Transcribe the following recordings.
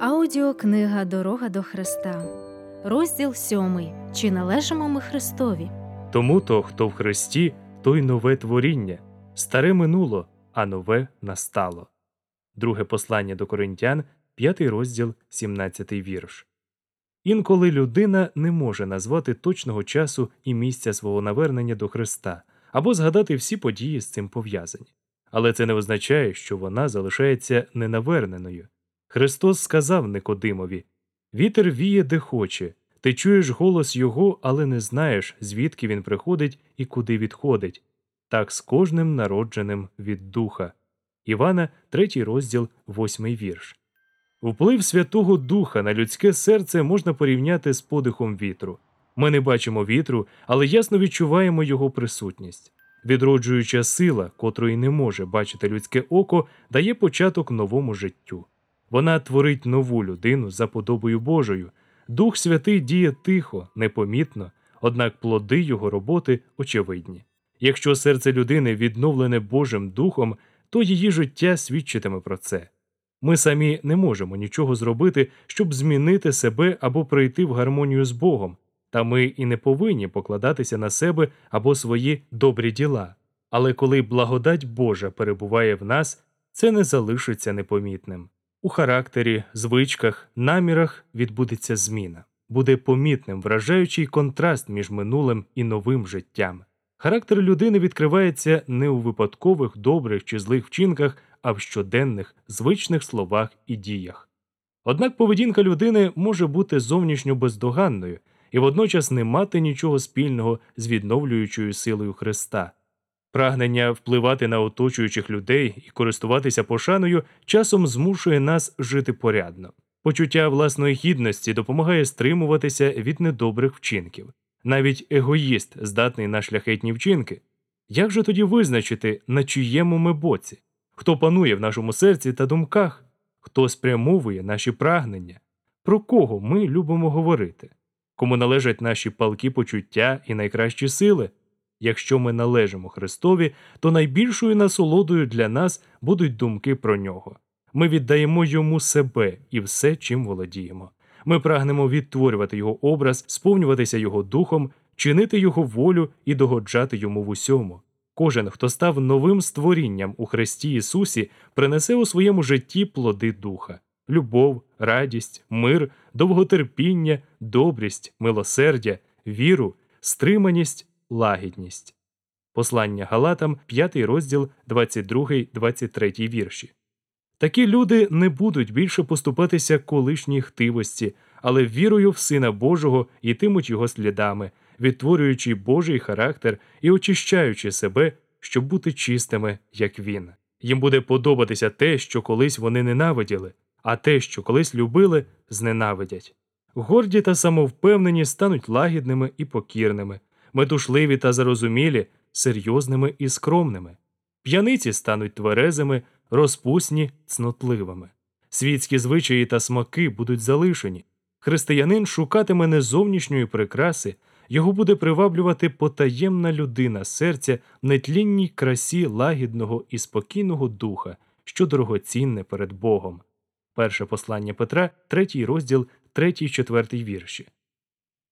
Аудіокнига Дорога до Христа, розділ сьомий. Чи належимо ми Христові? Тому то, хто в Христі, той нове творіння, старе минуло, а нове настало. Друге послання до Коринтян, 5 розділ, 17 вірш. Інколи людина не може назвати точного часу і місця свого навернення до Христа або згадати всі події з цим пов'язані. Але це не означає, що вона залишається ненаверненою. Христос сказав Никодимові Вітер віє, де хоче, ти чуєш голос його, але не знаєш, звідки він приходить і куди відходить. Так з кожним народженим від духа. Івана, 3 розділ, 8 вірш. Вплив Святого Духа на людське серце можна порівняти з подихом вітру. Ми не бачимо вітру, але ясно відчуваємо його присутність. Відроджуюча сила, котрої не може бачити людське око, дає початок новому життю. Вона творить нову людину за подобою Божою. Дух Святий діє тихо, непомітно, однак плоди його роботи очевидні. Якщо серце людини відновлене Божим Духом, то її життя свідчитиме про це. Ми самі не можемо нічого зробити, щоб змінити себе або прийти в гармонію з Богом, та ми і не повинні покладатися на себе або свої добрі діла. Але коли благодать Божа перебуває в нас, це не залишиться непомітним. У характері, звичках, намірах відбудеться зміна, буде помітним вражаючий контраст між минулим і новим життям. Характер людини відкривається не у випадкових добрих чи злих вчинках, а в щоденних, звичних словах і діях. Однак поведінка людини може бути зовнішньо бездоганною і водночас не мати нічого спільного з відновлюючою силою Христа. Прагнення впливати на оточуючих людей і користуватися пошаною часом змушує нас жити порядно. Почуття власної гідності допомагає стримуватися від недобрих вчинків. Навіть егоїст здатний на шляхетні вчинки. Як же тоді визначити, на чиєму ми боці? Хто панує в нашому серці та думках, хто спрямовує наші прагнення, про кого ми любимо говорити, кому належать наші палкі почуття і найкращі сили? Якщо ми належимо Христові, то найбільшою насолодою для нас будуть думки про нього. Ми віддаємо йому себе і все, чим володіємо. Ми прагнемо відтворювати його образ, сповнюватися його духом, чинити його волю і догоджати йому в усьому. Кожен, хто став новим створінням у Христі Ісусі, принесе у своєму житті плоди духа любов, радість, мир, довготерпіння, добрість, милосердя, віру, стриманість лагідність. Послання Галатам, 5 розділ 22, 23 вірші. Такі люди не будуть більше поступатися колишній хтивості, але вірою в Сина Божого йтимуть його слідами, відтворюючи Божий характер і очищаючи себе, щоб бути чистими, як він. Їм буде подобатися те, що колись вони ненавиділи, а те, що колись любили, зненавидять. Горді та самовпевнені стануть лагідними і покірними, метушливі та зарозумілі, серйозними і скромними. П'яниці стануть тверезими, розпусні, цнотливими. Світські звичаї та смаки будуть залишені. Християнин шукатиме не зовнішньої прикраси, його буде приваблювати потаємна людина серця в нетлінній красі лагідного і спокійного духа, що дорогоцінне перед Богом. Перше послання Петра, третій розділ, третій, четвертий вірші.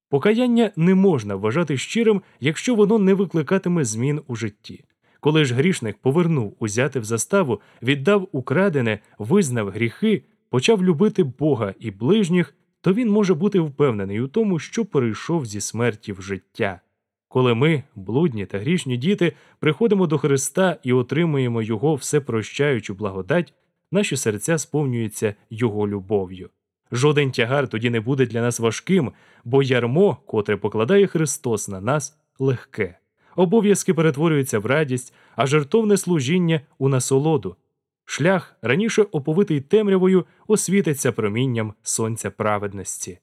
Покаяння не можна вважати щирим, якщо воно не викликатиме змін у житті. Коли ж грішник повернув узяти в заставу, віддав украдене, визнав гріхи, почав любити Бога і ближніх, то він може бути впевнений у тому, що перейшов зі смерті в життя. Коли ми, блудні та грішні діти, приходимо до Христа і отримуємо Його всепрощаючу благодать, наші серця сповнюються Його любов'ю. Жоден тягар тоді не буде для нас важким, бо ярмо, котре покладає Христос на нас, легке. Обов'язки перетворюються в радість, а жертовне служіння у насолоду. Шлях, раніше оповитий темрявою, освітиться промінням сонця праведності.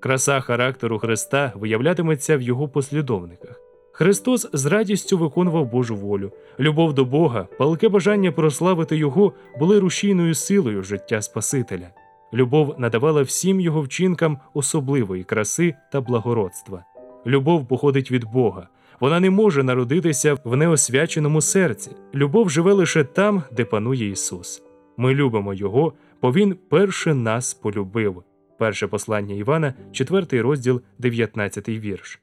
Краса характеру Христа виявлятиметься в його послідовниках. Христос з радістю виконував Божу волю, любов до Бога, палке бажання прославити Його були рушійною силою життя Спасителя. Любов надавала всім його вчинкам особливої краси та благородства. Любов походить від Бога, вона не може народитися в неосвяченому серці. Любов живе лише там, де панує Ісус. Ми любимо Його, бо Він перше нас полюбив. Перше послання Івана, 4 розділ, 19 вірш.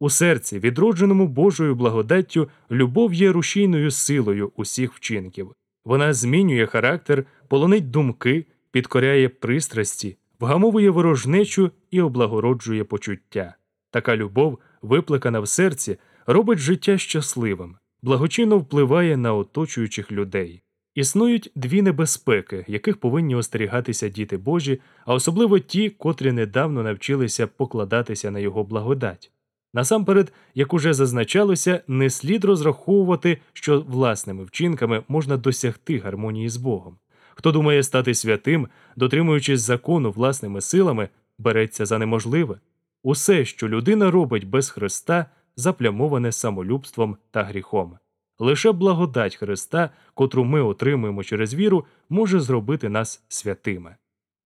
У серці, відродженому Божою благодаттю, любов є рушійною силою усіх вчинків. Вона змінює характер, полонить думки, підкоряє пристрасті, вгамовує ворожнечу і облагороджує почуття. Така любов, викликана в серці, робить життя щасливим, благочинно впливає на оточуючих людей. Існують дві небезпеки, яких повинні остерігатися діти Божі, а особливо ті, котрі недавно навчилися покладатися на його благодать. Насамперед, як уже зазначалося, не слід розраховувати, що власними вчинками можна досягти гармонії з Богом. Хто думає стати святим, дотримуючись закону власними силами, береться за неможливе. Усе, що людина робить без Христа, заплямоване самолюбством та гріхом. Лише благодать Христа, котру ми отримуємо через віру, може зробити нас святими.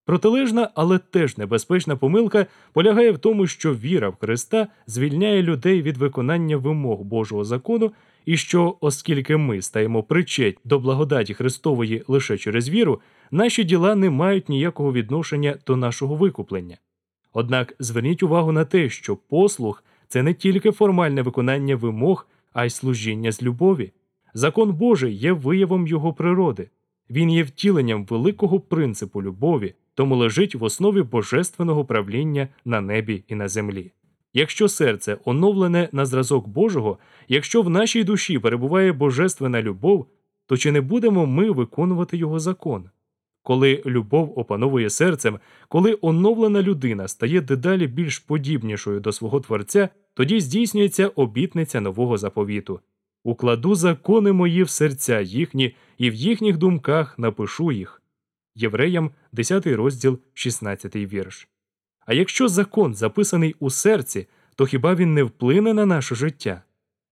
Протилежна, але теж небезпечна помилка полягає в тому, що віра в Христа звільняє людей від виконання вимог Божого закону, і що, оскільки ми стаємо причетні до благодаті Христової лише через віру, наші діла не мають ніякого відношення до нашого викуплення. Однак зверніть увагу на те, що послуг це не тільки формальне виконання вимог, а й служіння з любові. Закон Божий є виявом його природи. Він є втіленням великого принципу любові, тому лежить в основі божественного правління на небі і на землі. Якщо серце оновлене на зразок Божого, якщо в нашій душі перебуває божественна любов, то чи не будемо ми виконувати його закон? Коли любов опановує серцем, коли оновлена людина стає дедалі більш подібнішою до свого Творця, тоді здійснюється обітниця нового заповіту. Укладу закони мої в серця їхні, і в їхніх думках напишу їх. Євреям 10 розділ, 16 вірш. А якщо закон записаний у серці, то хіба він не вплине на наше життя?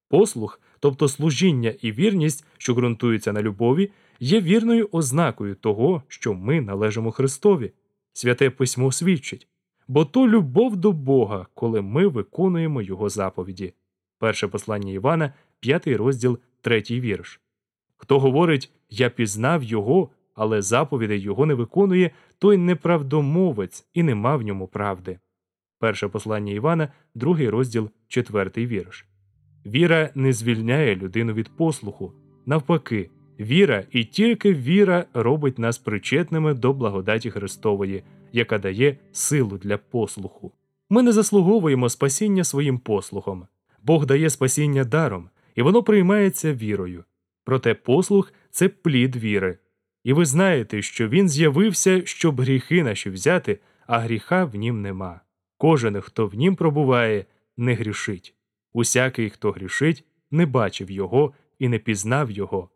Послух, тобто служіння і вірність, що ґрунтуються на любові, є вірною ознакою того, що ми належимо Христові. Святе письмо свідчить, бо то любов до Бога, коли ми виконуємо Його заповіді. Перше послання Івана, 5 розділ, 3 вірш. Хто говорить Я пізнав Його, але заповідей Його не виконує, той неправдомовець і нема в ньому правди. Перше послання Івана, 2 розділ, 4 вірш. Віра не звільняє людину від послуху. Навпаки, віра і тільки віра робить нас причетними до благодаті Христової, яка дає силу для послуху. Ми не заслуговуємо спасіння своїм послухом. Бог дає спасіння даром, і воно приймається вірою. Проте послух це плід віри. І ви знаєте, що він з'явився, щоб гріхи наші взяти, а гріха в нім нема. Кожен, хто в нім пробуває, не грішить. Усякий, хто грішить, не бачив його і не пізнав його.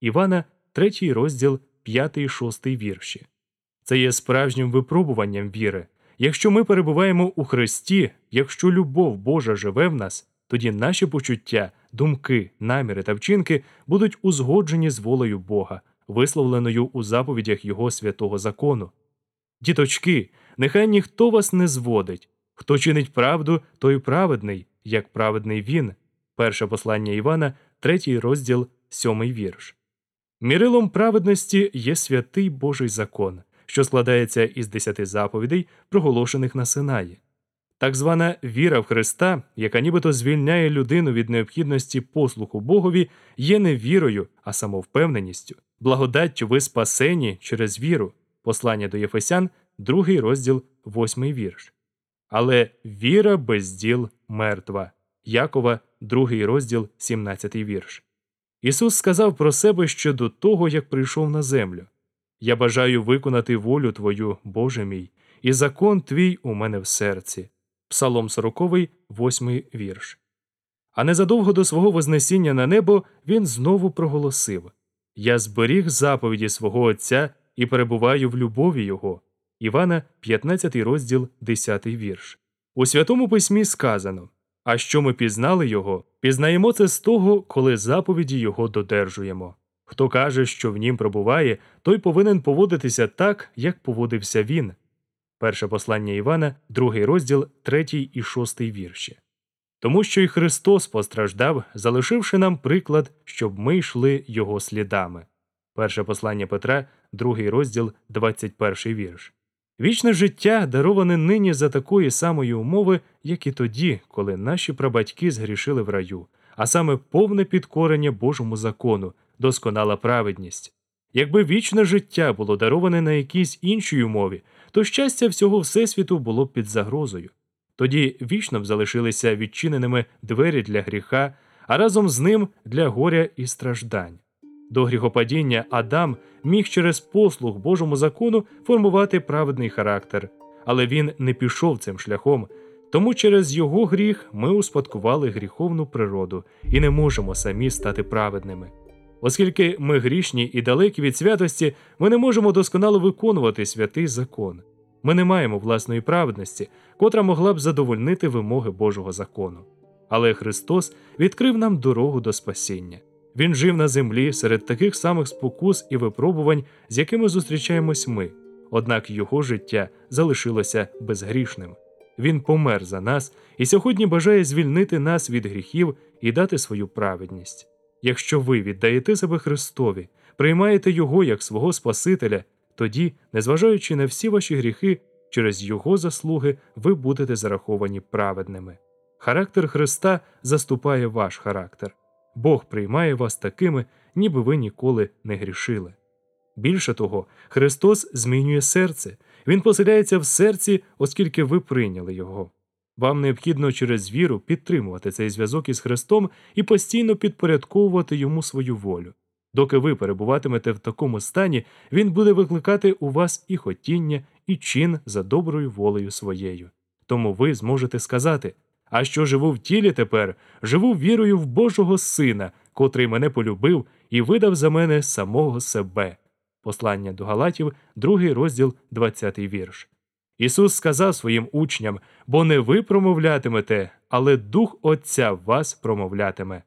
Івана, 3 розділ, 5 6 вірші. Це є справжнім випробуванням віри. Якщо ми перебуваємо у Христі, якщо любов Божа живе в нас, тоді наші почуття, думки, наміри та вчинки будуть узгоджені з волею Бога, висловленою у заповідях Його святого закону. Діточки, нехай ніхто вас не зводить. Хто чинить правду, той праведний, як праведний він. Перше послання Івана, 3 розділ, 7 вірш. Мірилом праведності є святий Божий закон, що складається із десяти заповідей, проголошених на Синаї. Так звана віра в Христа, яка нібито звільняє людину від необхідності послуху Богові, є не вірою, а самовпевненістю, благодаттю ви спасені через віру. Послання до Єфесян, 2 розділ, 8 вірш. Але віра без діл мертва. Якова, 2 розділ, 17 вірш. Ісус сказав про себе ще до того, як прийшов на землю Я бажаю виконати волю Твою, Боже мій, і закон твій у мене в серці. Псалом 40, 8 вірш. А незадовго до свого вознесіння на небо він знову проголосив Я зберіг заповіді свого Отця і перебуваю в любові Його. Івана, 15 розділ, 10 вірш. У Святому Письмі сказано А що ми пізнали Його, пізнаємо це з того, коли заповіді Його додержуємо. Хто каже, що в нім пробуває, той повинен поводитися так, як поводився він. Перше послання Івана, другий розділ, третій і шостий вірші. Тому що й Христос постраждав, залишивши нам приклад, щоб ми йшли Його слідами. Перше послання Петра, другий розділ, 21 вірш. Вічне життя дароване нині за такої самої умови, як і тоді, коли наші прабатьки згрішили в раю, а саме повне підкорення Божому закону, досконала праведність. Якби вічне життя було дароване на якійсь іншій умові, то щастя всього Всесвіту було б під загрозою. Тоді вічно б залишилися відчиненими двері для гріха, а разом з ним для горя і страждань. До гріхопадіння Адам міг через послуг Божому закону формувати праведний характер, але він не пішов цим шляхом, тому через його гріх ми успадкували гріховну природу і не можемо самі стати праведними. Оскільки ми грішні і далекі від святості, ми не можемо досконало виконувати святий закон. Ми не маємо власної праведності, котра могла б задовольнити вимоги Божого закону. Але Христос відкрив нам дорогу до спасіння. Він жив на землі серед таких самих спокус і випробувань, з якими зустрічаємось ми, однак його життя залишилося безгрішним. Він помер за нас і сьогодні бажає звільнити нас від гріхів і дати свою праведність. Якщо ви віддаєте себе Христові, приймаєте Його як свого Спасителя, тоді, незважаючи на всі ваші гріхи, через Його заслуги ви будете зараховані праведними. Характер Христа заступає ваш характер. Бог приймає вас такими, ніби ви ніколи не грішили. Більше того, Христос змінює серце, Він поселяється в серці, оскільки ви прийняли Його. Вам необхідно через віру підтримувати цей зв'язок із Христом і постійно підпорядковувати йому свою волю. Доки ви перебуватимете в такому стані, він буде викликати у вас і хотіння, і чин за доброю волею своєю. Тому ви зможете сказати а що живу в тілі тепер, живу вірою в Божого Сина, котрий мене полюбив і видав за мене самого себе. Послання до Галатів, другий розділ, 20 вірш. Ісус сказав своїм учням бо не ви промовлятимете, але Дух Отця вас промовлятиме.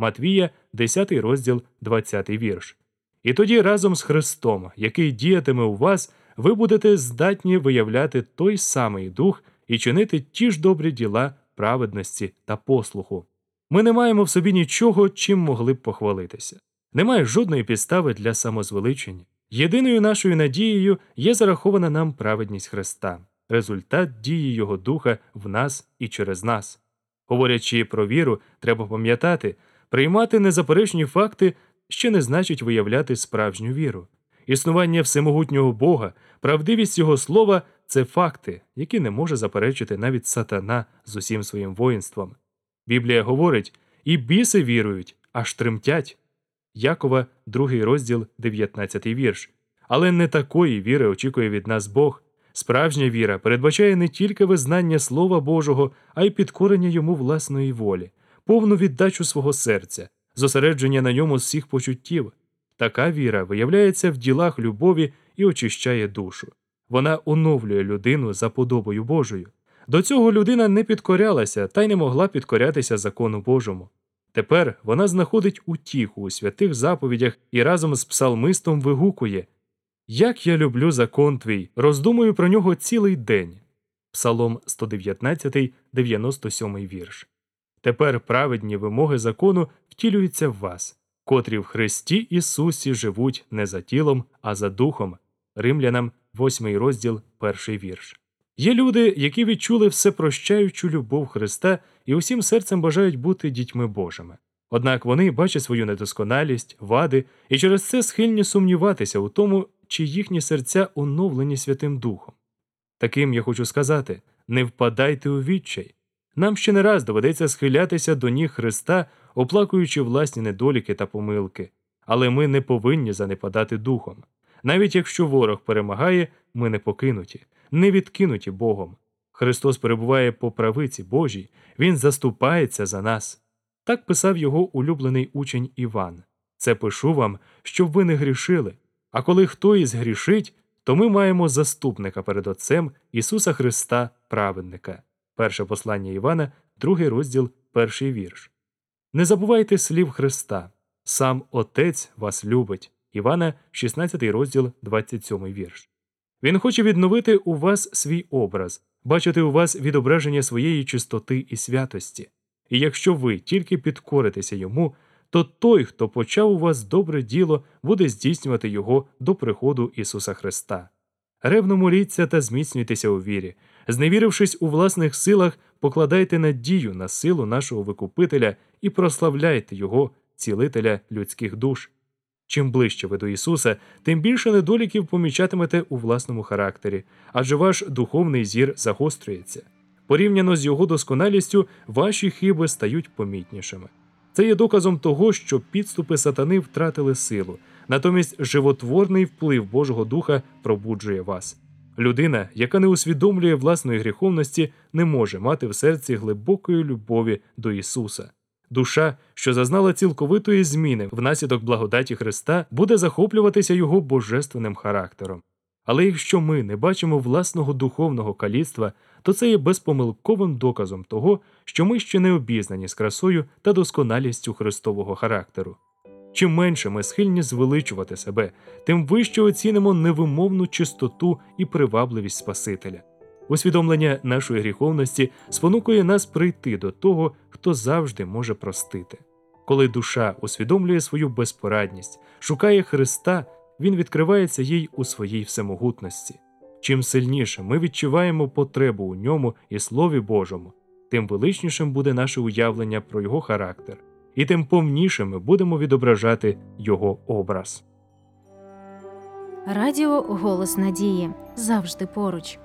Матвія, 10 розділ, 20 вірш. І тоді разом з Христом, який діятиме у вас, ви будете здатні виявляти той самий дух і чинити ті ж добрі діла праведності та послуху. Ми не маємо в собі нічого, чим могли б похвалитися. Немає жодної підстави для самозвеличення. Єдиною нашою надією є зарахована нам праведність Христа, результат дії Його Духа в нас і через нас. Говорячи про віру, треба пам'ятати, приймати незаперечні факти ще не значить виявляти справжню віру. Існування всемогутнього Бога, правдивість Його слова це факти, які не може заперечити навіть сатана з усім своїм воїнством. Біблія говорить і біси вірують, аж тремтять. Якова, другий розділ, 19 вірш. Але не такої віри очікує від нас Бог. Справжня віра передбачає не тільки визнання Слова Божого, а й підкорення йому власної волі, повну віддачу свого серця, зосередження на ньому з всіх почуттів. Така віра виявляється в ділах любові і очищає душу. Вона оновлює людину за подобою Божою. До цього людина не підкорялася та й не могла підкорятися закону Божому. Тепер вона знаходить утіху у святих заповідях і разом з псалмистом вигукує Як я люблю закон твій, роздумую про нього цілий день. Псалом 119, 97 вірш. Тепер праведні вимоги закону втілюються в вас, котрі в Христі Ісусі живуть не за тілом, а за духом. Римлянам, 8 розділ, перший вірш. Є люди, які відчули всепрощаючу любов Христа і усім серцем бажають бути дітьми Божими. Однак вони бачать свою недосконалість, вади і через це схильні сумніватися у тому, чи їхні серця оновлені Святим Духом. Таким я хочу сказати не впадайте у відчай. Нам ще не раз доведеться схилятися до ніг Христа, оплакуючи власні недоліки та помилки, але ми не повинні занепадати духом. Навіть якщо ворог перемагає, ми не покинуті, не відкинуті Богом. Христос перебуває по правиці Божій, Він заступається за нас. Так писав його улюблений учень Іван. Це пишу вам, щоб ви не грішили. А коли хто із грішить, то ми маємо заступника перед Отцем Ісуса Христа, праведника. Перше послання Івана, другий розділ, перший вірш. Не забувайте слів Христа. Сам Отець вас любить. Івана, 16 розділ, 27 вірш. Він хоче відновити у вас свій образ, бачити у вас відображення своєї чистоти і святості. І якщо ви тільки підкоритеся йому, то той, хто почав у вас добре діло, буде здійснювати його до приходу Ісуса Христа. Ревно моліться та зміцнюйтеся у вірі. Зневірившись у власних силах, покладайте надію на силу нашого Викупителя і прославляйте Його, цілителя людських душ. Чим ближче ви до Ісуса, тим більше недоліків помічатимете у власному характері, адже ваш духовний зір загострюється. Порівняно з його досконалістю, ваші хиби стають помітнішими. Це є доказом того, що підступи сатани втратили силу, натомість животворний вплив Божого Духа пробуджує вас. Людина, яка не усвідомлює власної гріховності, не може мати в серці глибокої любові до Ісуса. Душа, що зазнала цілковитої зміни внаслідок благодаті Христа, буде захоплюватися його божественним характером. Але якщо ми не бачимо власного духовного каліцтва, то це є безпомилковим доказом того, що ми ще не обізнані з красою та досконалістю Христового характеру. Чим менше ми схильні звеличувати себе, тим вище оцінимо невимовну чистоту і привабливість Спасителя. Усвідомлення нашої гріховності спонукує нас прийти до того, хто завжди може простити. Коли душа усвідомлює свою безпорадність, шукає Христа, він відкривається їй у своїй всемогутності. Чим сильніше ми відчуваємо потребу у ньому і Слові Божому, тим величнішим буде наше уявлення про його характер, і тим повніше ми будемо відображати його образ. Радіо Голос Надії завжди поруч.